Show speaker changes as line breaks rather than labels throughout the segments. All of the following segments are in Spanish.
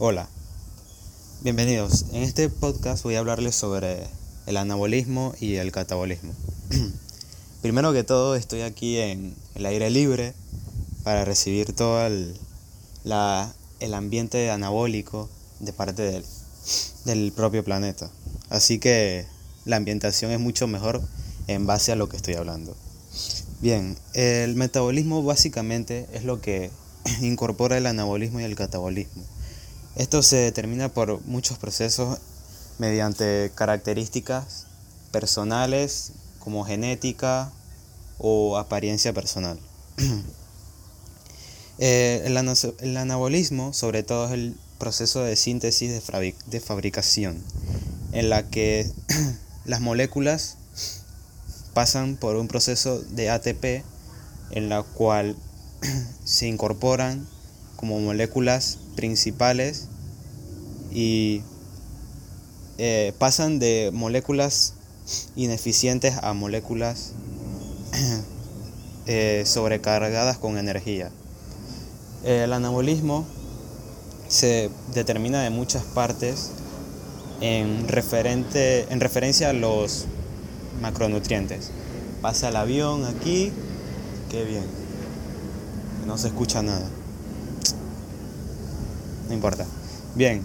Hola, bienvenidos. En este podcast voy a hablarles sobre el anabolismo y el catabolismo. Primero que todo estoy aquí en el aire libre para recibir todo el, el ambiente anabólico de parte del, del propio planeta. Así que la ambientación es mucho mejor en base a lo que estoy hablando. Bien, el metabolismo básicamente es lo que incorpora el anabolismo y el catabolismo. Esto se determina por muchos procesos mediante características personales como genética o apariencia personal. Eh, el, anabolismo sobre todo es el proceso de síntesis de, de fabricación en la que las moléculas pasan por un proceso de ATP en la cual se incorporan como moléculas principales y eh, pasan de moléculas ineficientes a moléculas eh, sobrecargadas con energía. El anabolismo se determina de muchas partes en, referente, en referencia a los macronutrientes. Pasa el avión aquí, qué bien. No se escucha nada. No importa. Bien,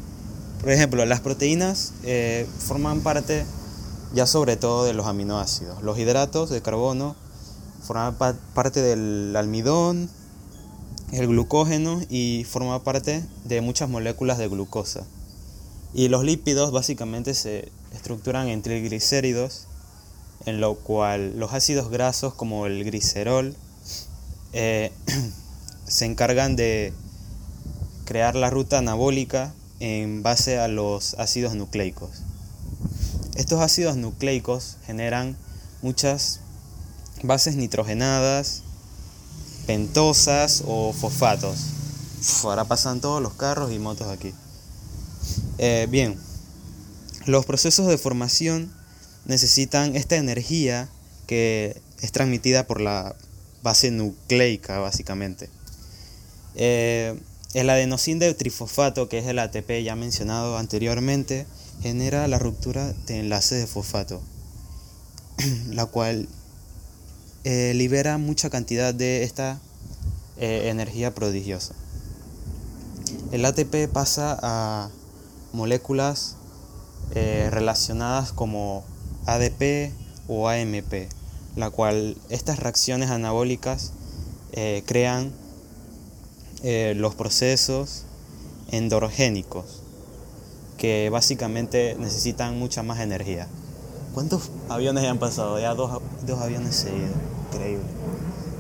por ejemplo, las proteínas eh, forman parte ya sobre todo de los aminoácidos. Los hidratos de carbono forman parte del almidón, el glucógeno y forma parte de muchas moléculas de glucosa. Y los lípidos básicamente se estructuran en triglicéridos, en lo cual los ácidos grasos como el glicerol eh, se encargan de crear la ruta anabólica en base a los ácidos nucleicos. Estos ácidos nucleicos generan muchas bases nitrogenadas, pentosas o fosfatos. ahora pasan todos los carros y motos aquí. Eh, bien, los procesos de formación necesitan esta energía que es transmitida por la base nucleica, básicamente. Eh, el adenosín de trifosfato, que es el ATP ya mencionado anteriormente, genera la ruptura de enlace de fosfato, la cual eh, libera mucha cantidad de esta eh, energía prodigiosa. El ATP pasa a moléculas eh, relacionadas como ADP o AMP, la cual estas reacciones anabólicas crean los procesos endorgénicos, que básicamente necesitan mucha más energía. ¿Cuántos aviones ya han pasado? Ya dos, dos aviones seguidos. Increíble.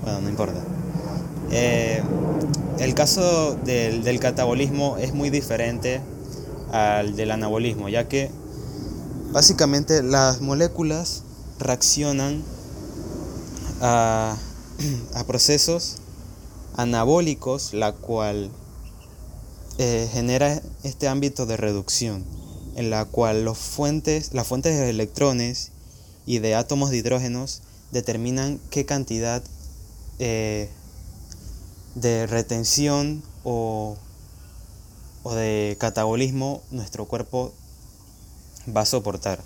Bueno, no importa. Eh, el caso del, del, catabolismo es muy diferente al del anabolismo, ya que básicamente las moléculas reaccionan a, a procesos anabólicos, la cual eh, genera este ámbito de reducción en la cual los fuentes, las fuentes de electrones y de átomos de hidrógenos determinan qué cantidad eh, de retención o, de catabolismo nuestro cuerpo va a soportar.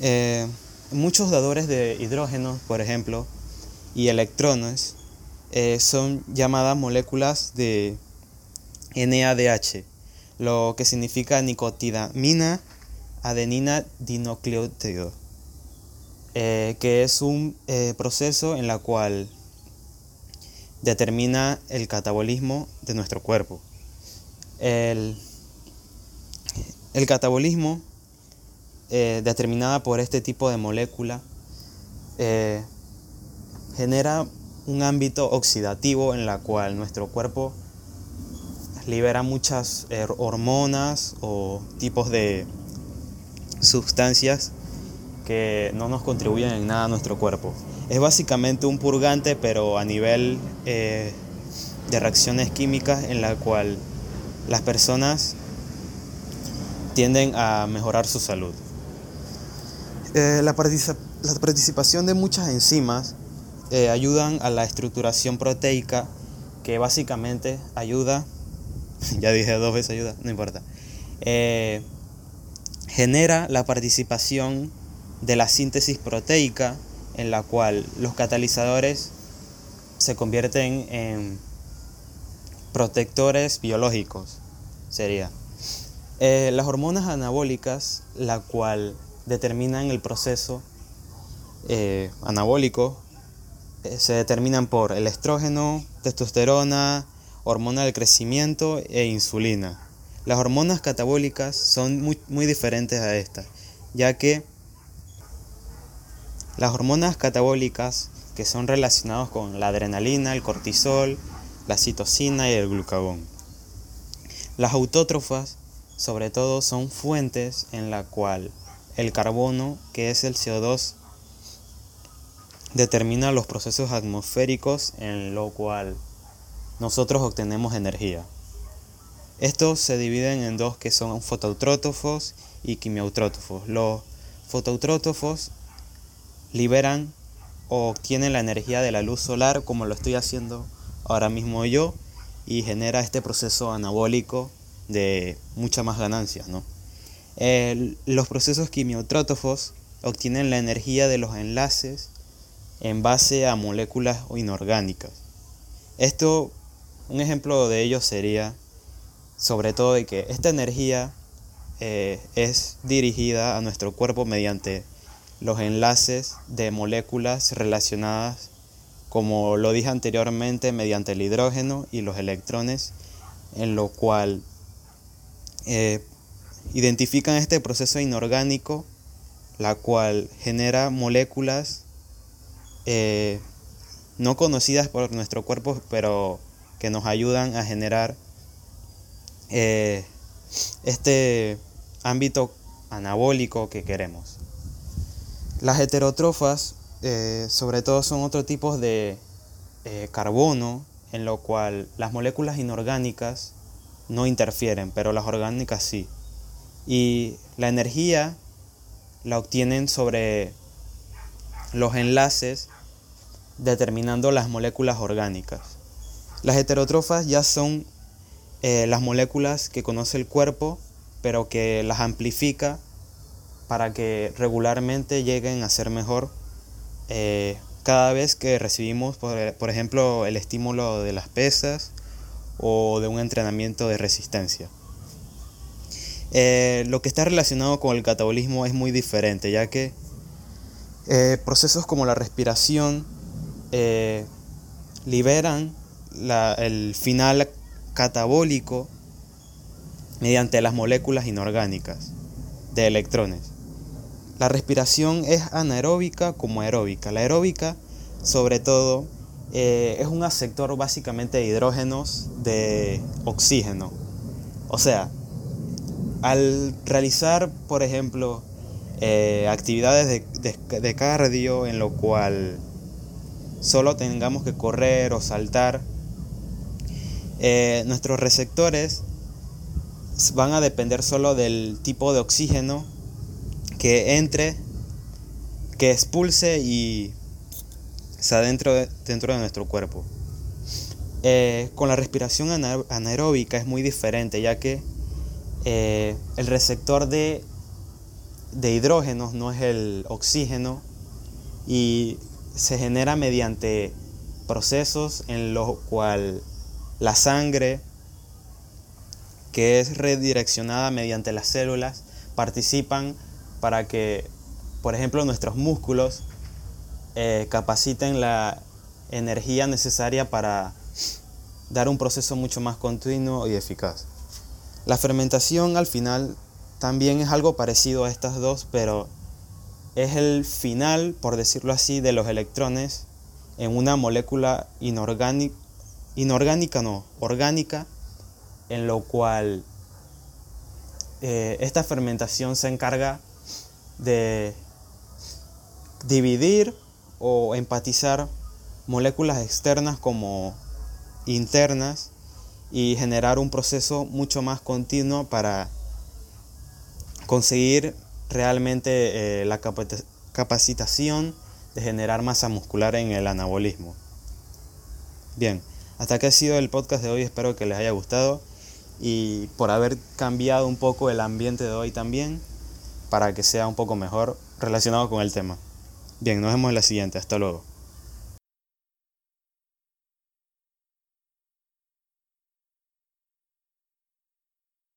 Eh, muchos dadores de hidrógeno, por ejemplo, y electrones eh, son llamadas moléculas de NADH lo que significa nicotidamina adenina dinucleótido, eh, que es un eh, proceso en la cual determina el catabolismo de nuestro cuerpo. El, catabolismo eh, determinada por este tipo de molécula genera un ámbito oxidativo en la cual nuestro cuerpo libera muchas hormonas o tipos de sustancias que no nos contribuyen en nada a nuestro cuerpo. Es básicamente un purgante, pero a nivel eh, de reacciones químicas en la cual las personas tienden a mejorar su salud. Eh, la, participación de muchas enzimas ayudan a la estructuración proteica que básicamente ayuda ya dije dos veces ayuda, no importa. Eh, genera la participación de la síntesis proteica en la cual los catalizadores se convierten en protectores biológicos, sería. Eh, las hormonas anabólicas, la cual determinan el proceso eh, anabólico, eh, se determinan por el estrógeno, testosterona, hormona del crecimiento e insulina. Las hormonas catabólicas son muy, muy diferentes a estas, ya que las hormonas catabólicas, que son relacionadas con la adrenalina, el cortisol, la citocina y el glucagón. Las autótrofas, sobre todo, son fuentes en la cual el carbono, que es el CO2, determina los procesos atmosféricos en lo cual nosotros obtenemos energía. Estos se dividen en dos que son fotoautrótrofos y quimiautrótrofos. Los fotoautrótrofos liberan o obtienen la energía de la luz solar como lo estoy haciendo ahora mismo yo y genera este proceso anabólico de mucha más ganancias. ¿no? los procesos quimiotrótofos obtienen la energía de los enlaces en base a moléculas inorgánicas. Esto, un ejemplo de ello sería sobre todo de que esta energía eh, es dirigida a nuestro cuerpo mediante los enlaces de moléculas relacionadas, como lo dije anteriormente, mediante el hidrógeno y los electrones, en lo cual eh, identifican este proceso inorgánico, la cual genera moléculas eh, no conocidas por nuestro cuerpo, pero que nos ayudan a generar eh, este ámbito anabólico que queremos. Las heterotrofas, eh, sobre todo, son otro tipo de carbono en lo cual las moléculas inorgánicas no interfieren, pero las orgánicas sí. Y la energía la obtienen sobre los enlaces determinando las moléculas orgánicas. Las heterotrofas ya son eh, las moléculas que conoce el cuerpo, pero que las amplifica para que regularmente lleguen a ser mejor eh, cada vez que recibimos, por, ejemplo, el estímulo de las pesas o de un entrenamiento de resistencia. Eh, lo que está relacionado con el catabolismo es muy diferente, ya que procesos como la respiración liberan el final catabólico mediante las moléculas inorgánicas de electrones. La respiración es anaeróbica como aeróbica. La aeróbica, sobre todo, eh, es un aceptor básicamente de hidrógenos de oxígeno. O sea, al realizar, por ejemplo, eh, actividades de, de cardio en lo cual solo tengamos que correr o saltar eh, nuestros receptores van a depender solo del tipo de oxígeno que entre, que expulse y se adentro dentro de nuestro cuerpo. Eh, con la respiración anaeróbica es muy diferente, ya que el receptor de, de hidrógenos no es el oxígeno y se genera mediante procesos en los cuales la sangre, que es redireccionada mediante las células, participan para que, por ejemplo, nuestros músculos eh, capaciten la energía necesaria para dar un proceso mucho más continuo y eficaz. La fermentación al final también es algo parecido a estas dos, pero es el final, por decirlo así, de los electrones en una molécula inorgánica no, orgánica, en lo cual eh, esta fermentación se encarga de dividir o empatizar moléculas externas como internas y generar un proceso mucho más continuo para conseguir realmente eh, la capacitación de generar masa muscular en el anabolismo. Bien, hasta aquí ha sido el podcast de hoy, espero que les haya gustado y por haber cambiado un poco el ambiente de hoy también para que sea un poco mejor relacionado con el tema. Bien, nos vemos en la siguiente. Hasta luego.